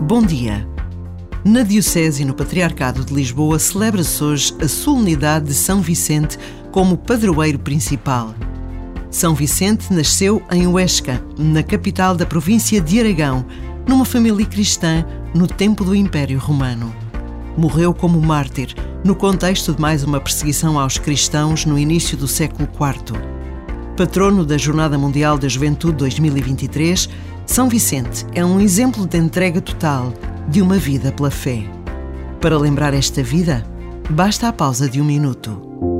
Bom dia. Na Diocese e no Patriarcado de Lisboa celebra-se hoje a solenidade de São Vicente como padroeiro principal. São Vicente nasceu em Huesca, na capital da província de Aragão, numa família cristã no tempo do Império Romano. Morreu como mártir, no contexto de mais uma perseguição aos cristãos no início do século IV. Patrono da Jornada Mundial da Juventude 2023, São Vicente é um exemplo de entrega total de uma vida pela fé. Para lembrar esta vida, basta a pausa de um minuto.